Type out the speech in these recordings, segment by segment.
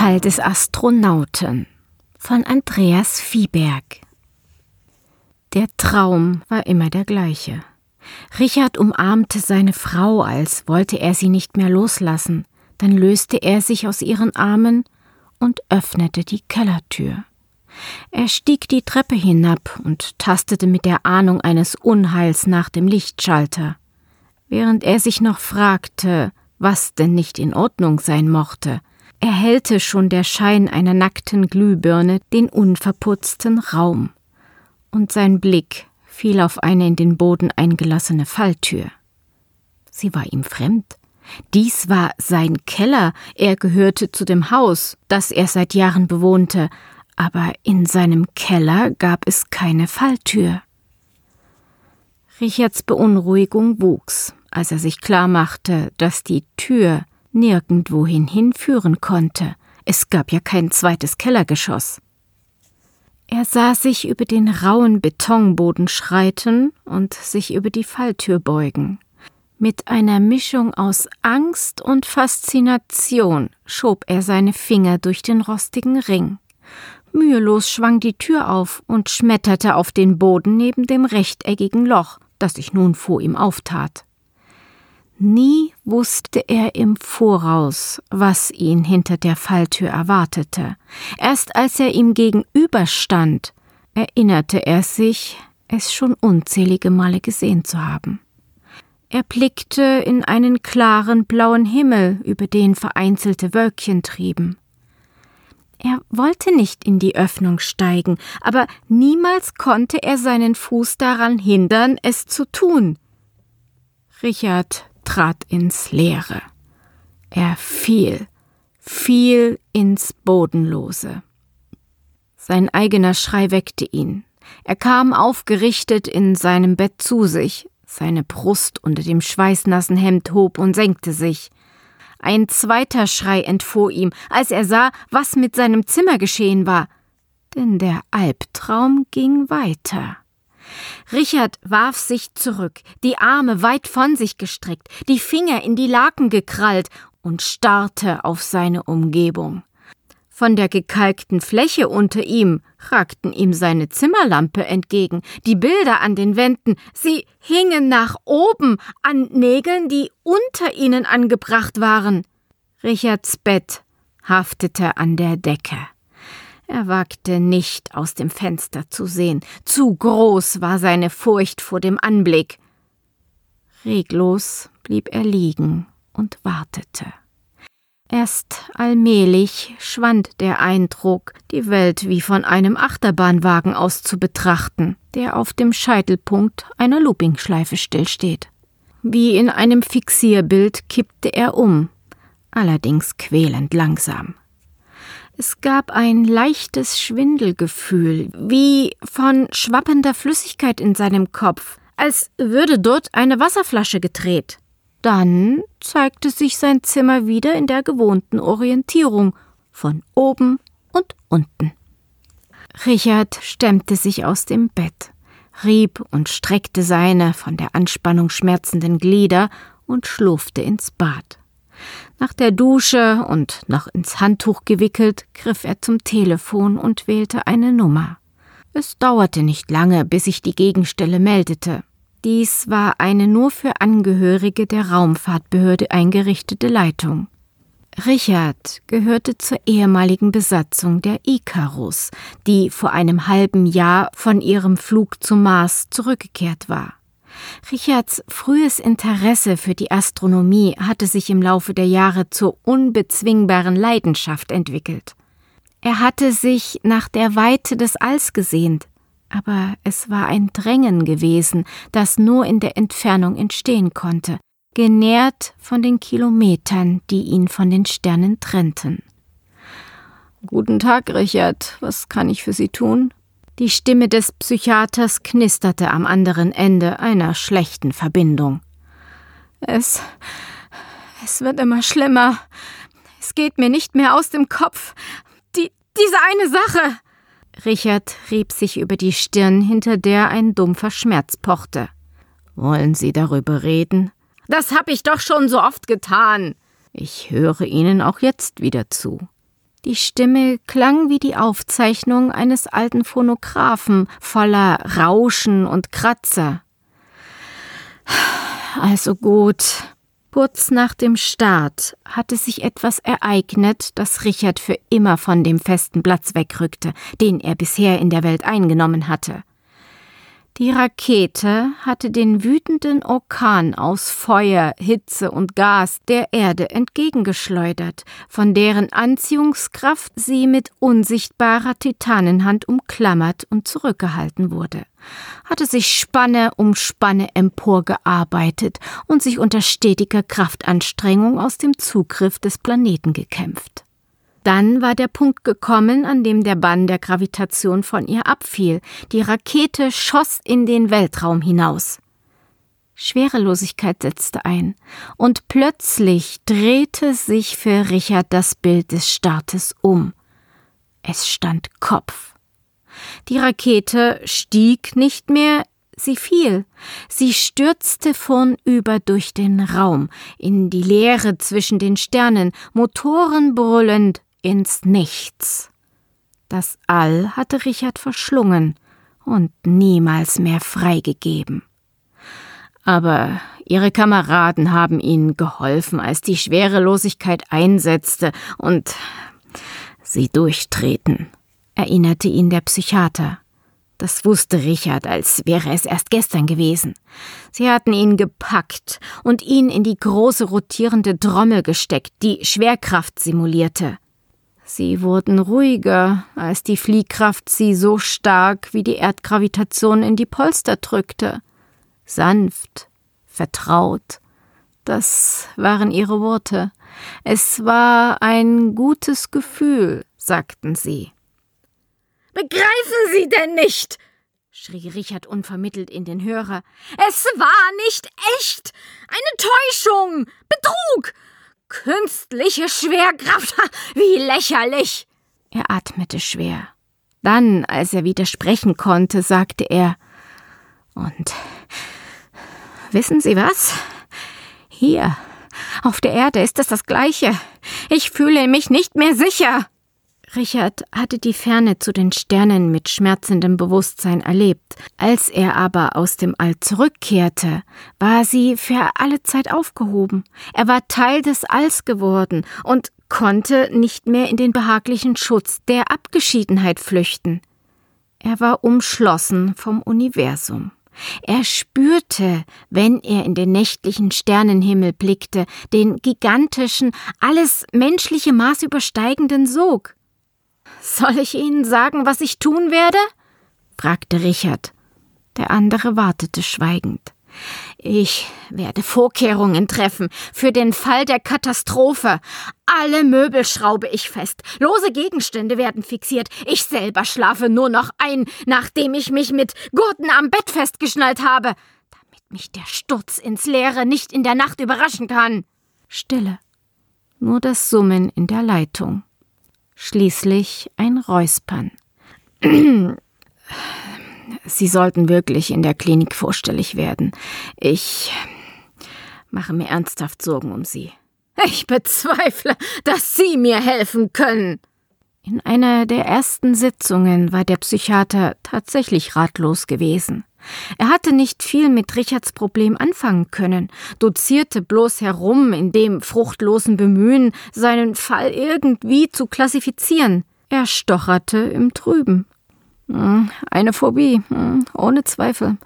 Fall des Astronauten von Andreas Viehberg. Der Traum war immer der gleiche. Richard umarmte seine Frau, als wollte er sie nicht mehr loslassen. Dann löste er sich aus ihren Armen und öffnete die Kellertür. Er stieg die Treppe hinab und tastete mit der Ahnung eines Unheils nach dem Lichtschalter. Während er sich noch fragte, was denn nicht in Ordnung sein mochte, erhellte schon der Schein einer nackten Glühbirne den unverputzten Raum, und sein Blick fiel auf eine in den Boden eingelassene Falltür. Sie war ihm fremd. Dies war sein Keller, er gehörte zu dem Haus, das er seit Jahren bewohnte, aber in seinem Keller gab es keine Falltür. Richards Beunruhigung wuchs, als er sich klar machte, dass die Tür nirgendwohin hinführen konnte. Es gab ja kein zweites Kellergeschoss. Er sah sich über den rauen Betonboden schreiten und sich über die Falltür beugen. Mit einer Mischung aus Angst und Faszination schob er seine Finger durch den rostigen Ring. Mühelos schwang die Tür auf und schmetterte auf den Boden neben dem rechteckigen Loch, das sich nun vor ihm auftat. Nie wusste er im Voraus, was ihn hinter der Falltür erwartete. Erst als er ihm gegenüberstand, erinnerte er sich, es schon unzählige Male gesehen zu haben. Er blickte in einen klaren blauen Himmel, über den vereinzelte Wölkchen trieben. Er wollte nicht in die Öffnung steigen, aber niemals konnte er seinen Fuß daran hindern, es zu tun. Richard trat ins Leere. Er fiel, fiel ins Bodenlose. Sein eigener Schrei weckte ihn. Er kam aufgerichtet in seinem Bett zu sich, seine Brust unter dem schweißnassen Hemd hob und senkte sich. Ein zweiter Schrei entfuhr ihm, als er sah, was mit seinem Zimmer geschehen war. Denn der Albtraum ging weiter. Richard warf sich zurück, die Arme weit von sich gestreckt, die Finger in die Laken gekrallt und starrte auf seine Umgebung. Von der gekalkten Fläche unter ihm ragten ihm seine Zimmerlampe entgegen, die Bilder an den Wänden, sie hingen nach oben an Nägeln, die unter ihnen angebracht waren. Richards Bett haftete an der Decke. Er wagte nicht aus dem Fenster zu sehen, zu groß war seine Furcht vor dem Anblick. Reglos blieb er liegen und wartete. Erst allmählich schwand der Eindruck, die Welt wie von einem Achterbahnwagen aus zu betrachten, der auf dem Scheitelpunkt einer Loopingschleife stillsteht. Wie in einem Fixierbild kippte er um, allerdings quälend langsam. Es gab ein leichtes Schwindelgefühl, wie von schwappender Flüssigkeit in seinem Kopf, als würde dort eine Wasserflasche gedreht. Dann zeigte sich sein Zimmer wieder in der gewohnten Orientierung, von oben und unten. Richard stemmte sich aus dem Bett, rieb und streckte seine von der Anspannung schmerzenden Glieder und schlurfte ins Bad. Nach der Dusche und noch ins Handtuch gewickelt, griff er zum Telefon und wählte eine Nummer. Es dauerte nicht lange, bis sich die Gegenstelle meldete. Dies war eine nur für Angehörige der Raumfahrtbehörde eingerichtete Leitung. Richard gehörte zur ehemaligen Besatzung der Icarus, die vor einem halben Jahr von ihrem Flug zum Mars zurückgekehrt war. Richards frühes Interesse für die Astronomie hatte sich im Laufe der Jahre zur unbezwingbaren Leidenschaft entwickelt. Er hatte sich nach der Weite des Alls gesehnt, aber es war ein Drängen gewesen, das nur in der Entfernung entstehen konnte, genährt von den Kilometern, die ihn von den Sternen trennten. Guten Tag, Richard. Was kann ich für Sie tun? Die Stimme des Psychiaters knisterte am anderen Ende einer schlechten Verbindung. Es. es wird immer schlimmer. Es geht mir nicht mehr aus dem Kopf. Die. diese eine Sache. Richard rieb sich über die Stirn, hinter der ein dumpfer Schmerz pochte. Wollen Sie darüber reden? Das hab ich doch schon so oft getan. Ich höre Ihnen auch jetzt wieder zu. Die Stimme klang wie die Aufzeichnung eines alten Phonographen voller Rauschen und Kratzer. Also gut. Kurz nach dem Start hatte sich etwas ereignet, das Richard für immer von dem festen Platz wegrückte, den er bisher in der Welt eingenommen hatte. Die Rakete hatte den wütenden Orkan aus Feuer, Hitze und Gas der Erde entgegengeschleudert, von deren Anziehungskraft sie mit unsichtbarer Titanenhand umklammert und zurückgehalten wurde, hatte sich Spanne um Spanne emporgearbeitet und sich unter stetiger Kraftanstrengung aus dem Zugriff des Planeten gekämpft. Dann war der Punkt gekommen, an dem der Bann der Gravitation von ihr abfiel. Die Rakete schoss in den Weltraum hinaus. Schwerelosigkeit setzte ein, und plötzlich drehte sich für Richard das Bild des Startes um. Es stand Kopf. Die Rakete stieg nicht mehr, sie fiel. Sie stürzte vornüber durch den Raum, in die Leere zwischen den Sternen, Motoren brüllend, ins Nichts. Das All hatte Richard verschlungen und niemals mehr freigegeben. Aber ihre Kameraden haben ihnen geholfen, als die Schwerelosigkeit einsetzte und sie durchtreten, erinnerte ihn der Psychiater. Das wusste Richard, als wäre es erst gestern gewesen. Sie hatten ihn gepackt und ihn in die große rotierende Trommel gesteckt, die Schwerkraft simulierte. Sie wurden ruhiger, als die Fliehkraft sie so stark wie die Erdgravitation in die Polster drückte. Sanft, vertraut. Das waren ihre Worte. Es war ein gutes Gefühl, sagten sie. Begreifen Sie denn nicht? schrie Richard unvermittelt in den Hörer. Es war nicht echt. Eine Täuschung. Betrug. Künstliche Schwerkraft, wie lächerlich. Er atmete schwer. Dann, als er wieder sprechen konnte, sagte er Und wissen Sie was? Hier, auf der Erde ist es das gleiche. Ich fühle mich nicht mehr sicher. Richard hatte die Ferne zu den Sternen mit schmerzendem Bewusstsein erlebt. Als er aber aus dem All zurückkehrte, war sie für alle Zeit aufgehoben. Er war Teil des Alls geworden und konnte nicht mehr in den behaglichen Schutz der Abgeschiedenheit flüchten. Er war umschlossen vom Universum. Er spürte, wenn er in den nächtlichen Sternenhimmel blickte, den gigantischen, alles menschliche Maß übersteigenden Sog. Soll ich Ihnen sagen, was ich tun werde? fragte Richard. Der andere wartete schweigend. Ich werde Vorkehrungen treffen für den Fall der Katastrophe. Alle Möbel schraube ich fest. Lose Gegenstände werden fixiert. Ich selber schlafe nur noch ein, nachdem ich mich mit Gurten am Bett festgeschnallt habe, damit mich der Sturz ins Leere nicht in der Nacht überraschen kann. Stille. Nur das Summen in der Leitung schließlich ein Räuspern. Sie sollten wirklich in der Klinik vorstellig werden. Ich mache mir ernsthaft Sorgen um Sie. Ich bezweifle, dass Sie mir helfen können. In einer der ersten Sitzungen war der Psychiater tatsächlich ratlos gewesen. Er hatte nicht viel mit Richards Problem anfangen können, dozierte bloß herum in dem fruchtlosen Bemühen, seinen Fall irgendwie zu klassifizieren. Er stocherte im Trüben. Hm, eine Phobie, hm, ohne Zweifel.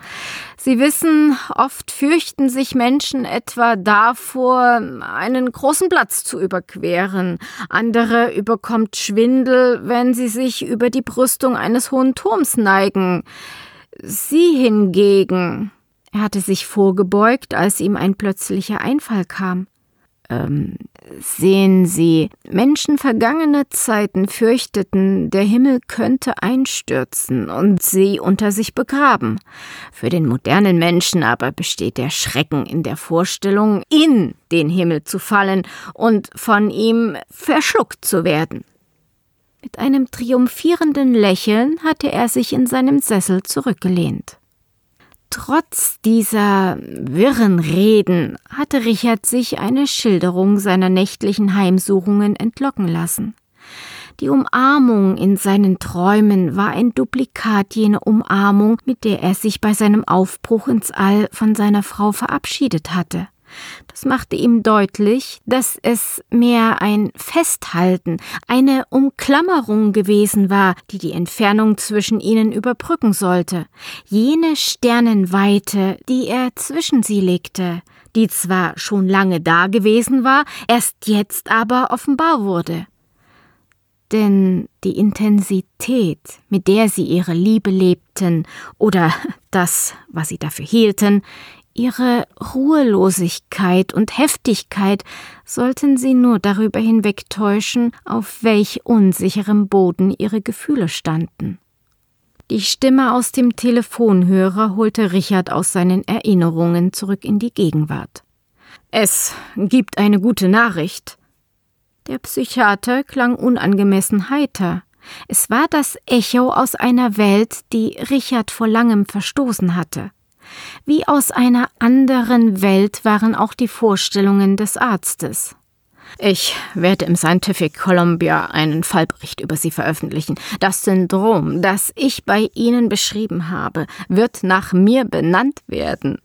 Sie wissen, oft fürchten sich Menschen etwa davor, einen großen Platz zu überqueren. Andere überkommt Schwindel, wenn sie sich über die Brüstung eines hohen Turms neigen. Sie hingegen. Er hatte sich vorgebeugt, als ihm ein plötzlicher Einfall kam. Ähm, sehen Sie, Menschen vergangener Zeiten fürchteten, der Himmel könnte einstürzen und sie unter sich begraben. Für den modernen Menschen aber besteht der Schrecken in der Vorstellung, in den Himmel zu fallen und von ihm verschluckt zu werden. Mit einem triumphierenden Lächeln hatte er sich in seinem Sessel zurückgelehnt. Trotz dieser wirren Reden hatte Richard sich eine Schilderung seiner nächtlichen Heimsuchungen entlocken lassen. Die Umarmung in seinen Träumen war ein Duplikat jener Umarmung, mit der er sich bei seinem Aufbruch ins All von seiner Frau verabschiedet hatte. Das machte ihm deutlich, dass es mehr ein Festhalten, eine Umklammerung gewesen war, die die Entfernung zwischen ihnen überbrücken sollte, jene Sternenweite, die er zwischen sie legte, die zwar schon lange da gewesen war, erst jetzt aber offenbar wurde. Denn die Intensität, mit der sie ihre Liebe lebten, oder das, was sie dafür hielten, Ihre Ruhelosigkeit und Heftigkeit sollten sie nur darüber hinwegtäuschen, auf welch unsicherem Boden ihre Gefühle standen. Die Stimme aus dem Telefonhörer holte Richard aus seinen Erinnerungen zurück in die Gegenwart. Es gibt eine gute Nachricht. Der Psychiater klang unangemessen heiter. Es war das Echo aus einer Welt, die Richard vor langem verstoßen hatte. Wie aus einer anderen Welt waren auch die Vorstellungen des Arztes. Ich werde im Scientific Columbia einen Fallbericht über Sie veröffentlichen. Das Syndrom, das ich bei Ihnen beschrieben habe, wird nach mir benannt werden.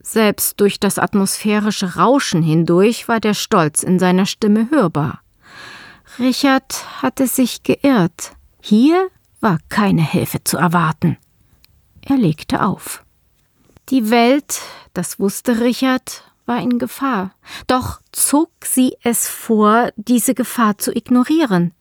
Selbst durch das atmosphärische Rauschen hindurch war der Stolz in seiner Stimme hörbar. Richard hatte sich geirrt. Hier war keine Hilfe zu erwarten. Er legte auf. Die Welt, das wusste Richard, war in Gefahr. Doch zog sie es vor, diese Gefahr zu ignorieren.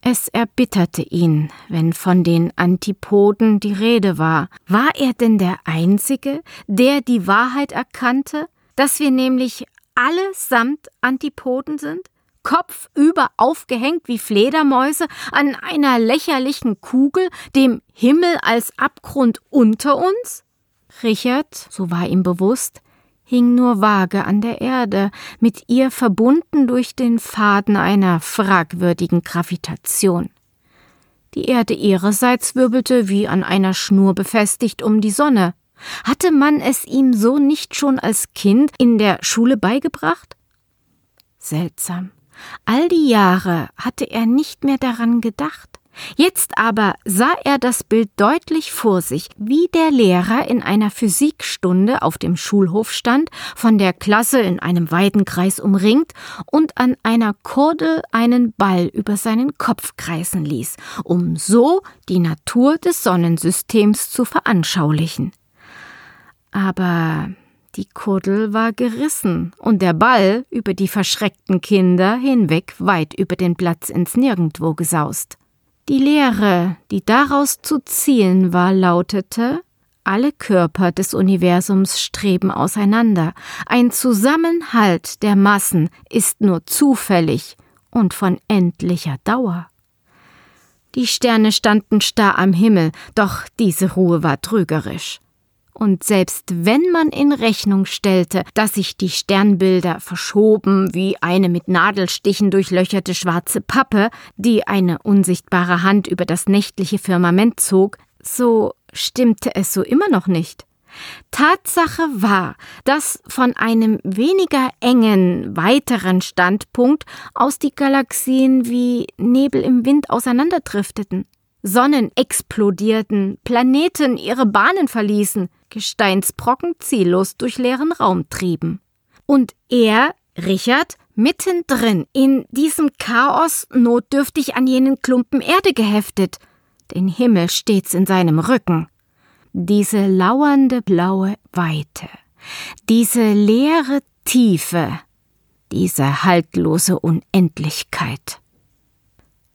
Es erbitterte ihn, wenn von den Antipoden die Rede war. War er denn der Einzige, der die Wahrheit erkannte, dass wir nämlich allesamt Antipoden sind? Kopfüber aufgehängt wie Fledermäuse an einer lächerlichen Kugel, dem Himmel als Abgrund unter uns? Richard, so war ihm bewusst, hing nur vage an der Erde, mit ihr verbunden durch den Faden einer fragwürdigen Gravitation. Die Erde ihrerseits wirbelte wie an einer Schnur befestigt um die Sonne. Hatte man es ihm so nicht schon als Kind in der Schule beigebracht? Seltsam. All die Jahre hatte er nicht mehr daran gedacht. Jetzt aber sah er das Bild deutlich vor sich, wie der Lehrer in einer Physikstunde auf dem Schulhof stand, von der Klasse in einem weiten Kreis umringt und an einer Kordel einen Ball über seinen Kopf kreisen ließ, um so die Natur des Sonnensystems zu veranschaulichen. Aber die Kuddel war gerissen und der Ball über die verschreckten Kinder hinweg weit über den Platz ins Nirgendwo gesaust. Die Lehre, die daraus zu ziehen war, lautete Alle Körper des Universums streben auseinander, ein Zusammenhalt der Massen ist nur zufällig und von endlicher Dauer. Die Sterne standen starr am Himmel, doch diese Ruhe war trügerisch. Und selbst wenn man in Rechnung stellte, dass sich die Sternbilder verschoben wie eine mit Nadelstichen durchlöcherte schwarze Pappe, die eine unsichtbare Hand über das nächtliche Firmament zog, so stimmte es so immer noch nicht. Tatsache war, dass von einem weniger engen, weiteren Standpunkt aus die Galaxien wie Nebel im Wind auseinanderdrifteten. Sonnen explodierten, Planeten ihre Bahnen verließen, Gesteinsbrocken ziellos durch leeren Raum trieben. Und er, Richard, mittendrin in diesem Chaos notdürftig an jenen Klumpen Erde geheftet, den Himmel stets in seinem Rücken. Diese lauernde blaue Weite, diese leere Tiefe, diese haltlose Unendlichkeit.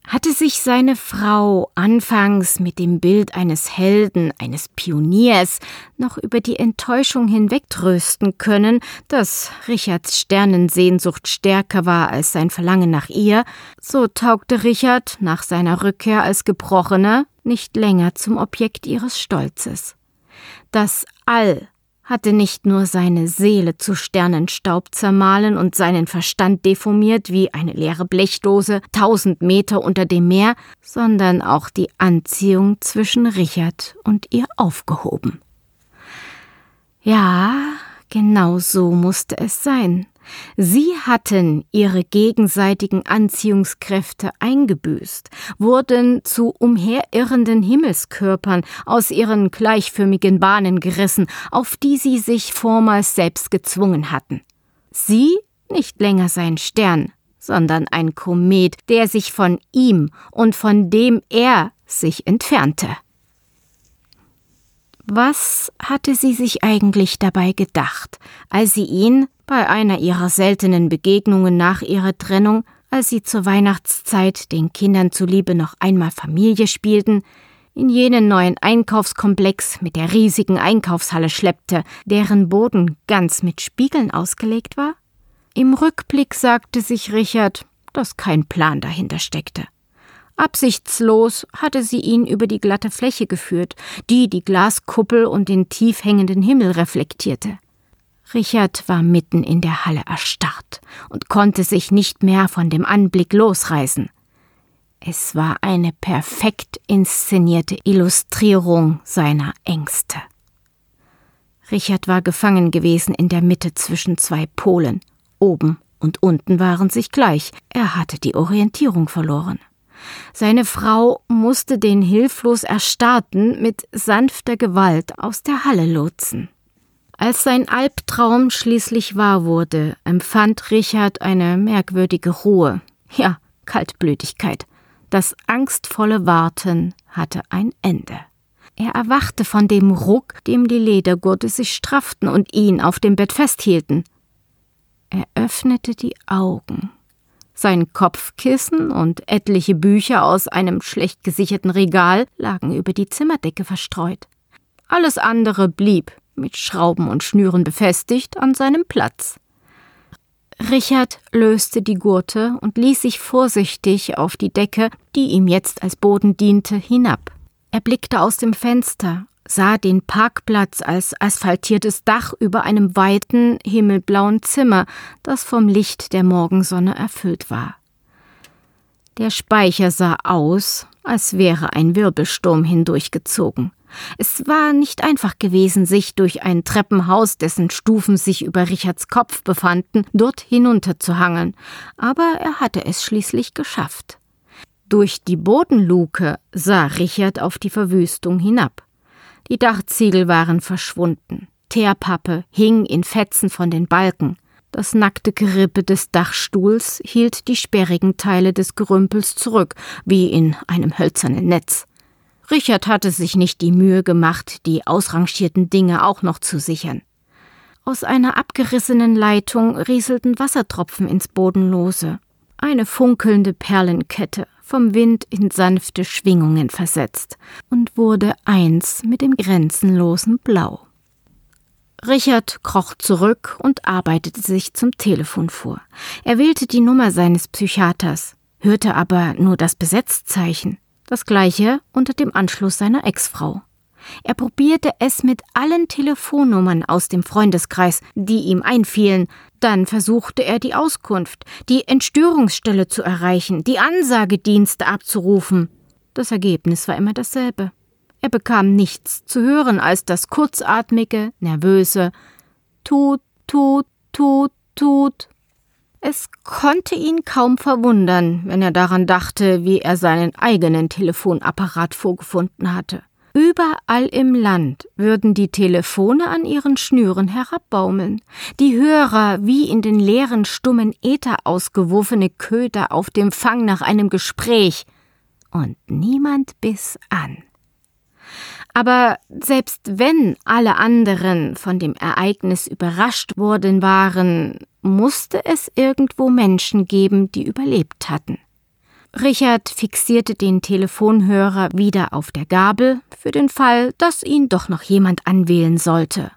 Hatte sich seine Frau anfangs mit dem Bild eines Helden, eines Pioniers, noch über die Enttäuschung hinwegtrösten können, dass Richards Sternensehnsucht stärker war als sein Verlangen nach ihr, so taugte Richard nach seiner Rückkehr als Gebrochener nicht länger zum Objekt ihres Stolzes. Das All hatte nicht nur seine Seele zu Sternenstaub zermahlen und seinen Verstand deformiert wie eine leere Blechdose tausend Meter unter dem Meer, sondern auch die Anziehung zwischen Richard und ihr aufgehoben. Ja, Genau so musste es sein. Sie hatten ihre gegenseitigen Anziehungskräfte eingebüßt, wurden zu umherirrenden Himmelskörpern aus ihren gleichförmigen Bahnen gerissen, auf die sie sich vormals selbst gezwungen hatten. Sie nicht länger sein Stern, sondern ein Komet, der sich von ihm und von dem er sich entfernte. Was hatte sie sich eigentlich dabei gedacht, als sie ihn bei einer ihrer seltenen Begegnungen nach ihrer Trennung, als sie zur Weihnachtszeit den Kindern zuliebe noch einmal Familie spielten, in jenen neuen Einkaufskomplex mit der riesigen Einkaufshalle schleppte, deren Boden ganz mit Spiegeln ausgelegt war? Im Rückblick sagte sich Richard, dass kein Plan dahinter steckte. Absichtslos hatte sie ihn über die glatte Fläche geführt, die die Glaskuppel und den tief hängenden Himmel reflektierte. Richard war mitten in der Halle erstarrt und konnte sich nicht mehr von dem Anblick losreißen. Es war eine perfekt inszenierte Illustrierung seiner Ängste. Richard war gefangen gewesen in der Mitte zwischen zwei Polen. Oben und unten waren sich gleich. Er hatte die Orientierung verloren. Seine Frau musste den hilflos Erstarrten mit sanfter Gewalt aus der Halle lotsen. Als sein Albtraum schließlich wahr wurde, empfand Richard eine merkwürdige Ruhe, ja, Kaltblütigkeit. Das angstvolle Warten hatte ein Ende. Er erwachte von dem Ruck, dem die Ledergurte sich strafften und ihn auf dem Bett festhielten. Er öffnete die Augen. Sein Kopfkissen und etliche Bücher aus einem schlecht gesicherten Regal lagen über die Zimmerdecke verstreut. Alles andere blieb, mit Schrauben und Schnüren befestigt, an seinem Platz. Richard löste die Gurte und ließ sich vorsichtig auf die Decke, die ihm jetzt als Boden diente, hinab. Er blickte aus dem Fenster, sah den Parkplatz als asphaltiertes Dach über einem weiten, himmelblauen Zimmer, das vom Licht der Morgensonne erfüllt war. Der Speicher sah aus, als wäre ein Wirbelsturm hindurchgezogen. Es war nicht einfach gewesen, sich durch ein Treppenhaus, dessen Stufen sich über Richards Kopf befanden, dort hinunterzuhangeln, aber er hatte es schließlich geschafft. Durch die Bodenluke sah Richard auf die Verwüstung hinab. Die Dachziegel waren verschwunden. Teerpappe hing in Fetzen von den Balken. Das nackte Gerippe des Dachstuhls hielt die sperrigen Teile des Gerümpels zurück, wie in einem hölzernen Netz. Richard hatte sich nicht die Mühe gemacht, die ausrangierten Dinge auch noch zu sichern. Aus einer abgerissenen Leitung rieselten Wassertropfen ins Bodenlose. Eine funkelnde Perlenkette, vom Wind in sanfte Schwingungen versetzt und wurde eins mit dem grenzenlosen Blau. Richard kroch zurück und arbeitete sich zum Telefon vor. Er wählte die Nummer seines Psychiaters, hörte aber nur das Besetzzeichen, das gleiche unter dem Anschluss seiner Ex-Frau. Er probierte es mit allen Telefonnummern aus dem Freundeskreis, die ihm einfielen, dann versuchte er die Auskunft, die Entstörungsstelle zu erreichen, die Ansagedienste abzurufen. Das Ergebnis war immer dasselbe. Er bekam nichts zu hören als das kurzatmige, nervöse Tut, tut, tut, tut. Es konnte ihn kaum verwundern, wenn er daran dachte, wie er seinen eigenen Telefonapparat vorgefunden hatte. Überall im Land würden die Telefone an ihren Schnüren herabbaumeln, die Hörer wie in den leeren, stummen Äther ausgeworfene Köder auf dem Fang nach einem Gespräch, und niemand biss an. Aber selbst wenn alle anderen von dem Ereignis überrascht worden waren, musste es irgendwo Menschen geben, die überlebt hatten. Richard fixierte den Telefonhörer wieder auf der Gabel für den Fall, dass ihn doch noch jemand anwählen sollte,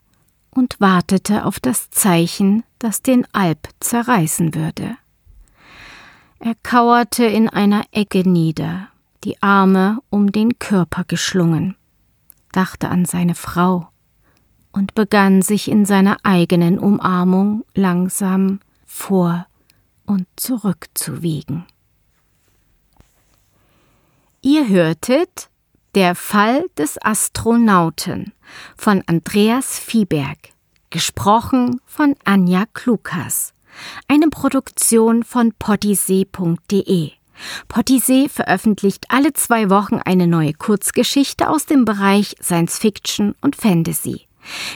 und wartete auf das Zeichen, das den Alp zerreißen würde. Er kauerte in einer Ecke nieder, die Arme um den Körper geschlungen, dachte an seine Frau und begann sich in seiner eigenen Umarmung langsam vor und zurück zu wiegen. Ihr hörtet Der Fall des Astronauten von Andreas Viehberg, Gesprochen von Anja Klukas. Eine Produktion von pottysee.de. Pottysee veröffentlicht alle zwei Wochen eine neue Kurzgeschichte aus dem Bereich Science Fiction und Fantasy.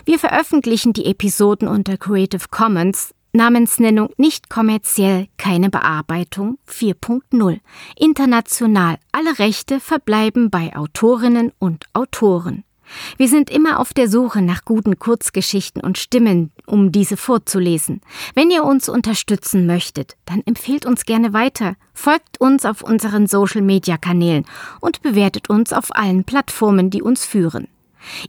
Wir veröffentlichen die Episoden unter Creative Commons, Namensnennung nicht kommerziell, keine Bearbeitung 4.0. International, alle Rechte verbleiben bei Autorinnen und Autoren. Wir sind immer auf der Suche nach guten Kurzgeschichten und Stimmen, um diese vorzulesen. Wenn ihr uns unterstützen möchtet, dann empfehlt uns gerne weiter, folgt uns auf unseren Social-Media-Kanälen und bewertet uns auf allen Plattformen, die uns führen.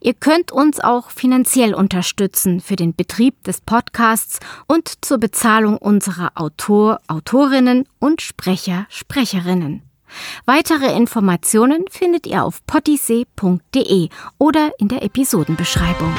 Ihr könnt uns auch finanziell unterstützen für den Betrieb des Podcasts und zur Bezahlung unserer Autor, Autorinnen und Sprecher, Sprecherinnen. Weitere Informationen findet ihr auf pottysee.de oder in der Episodenbeschreibung.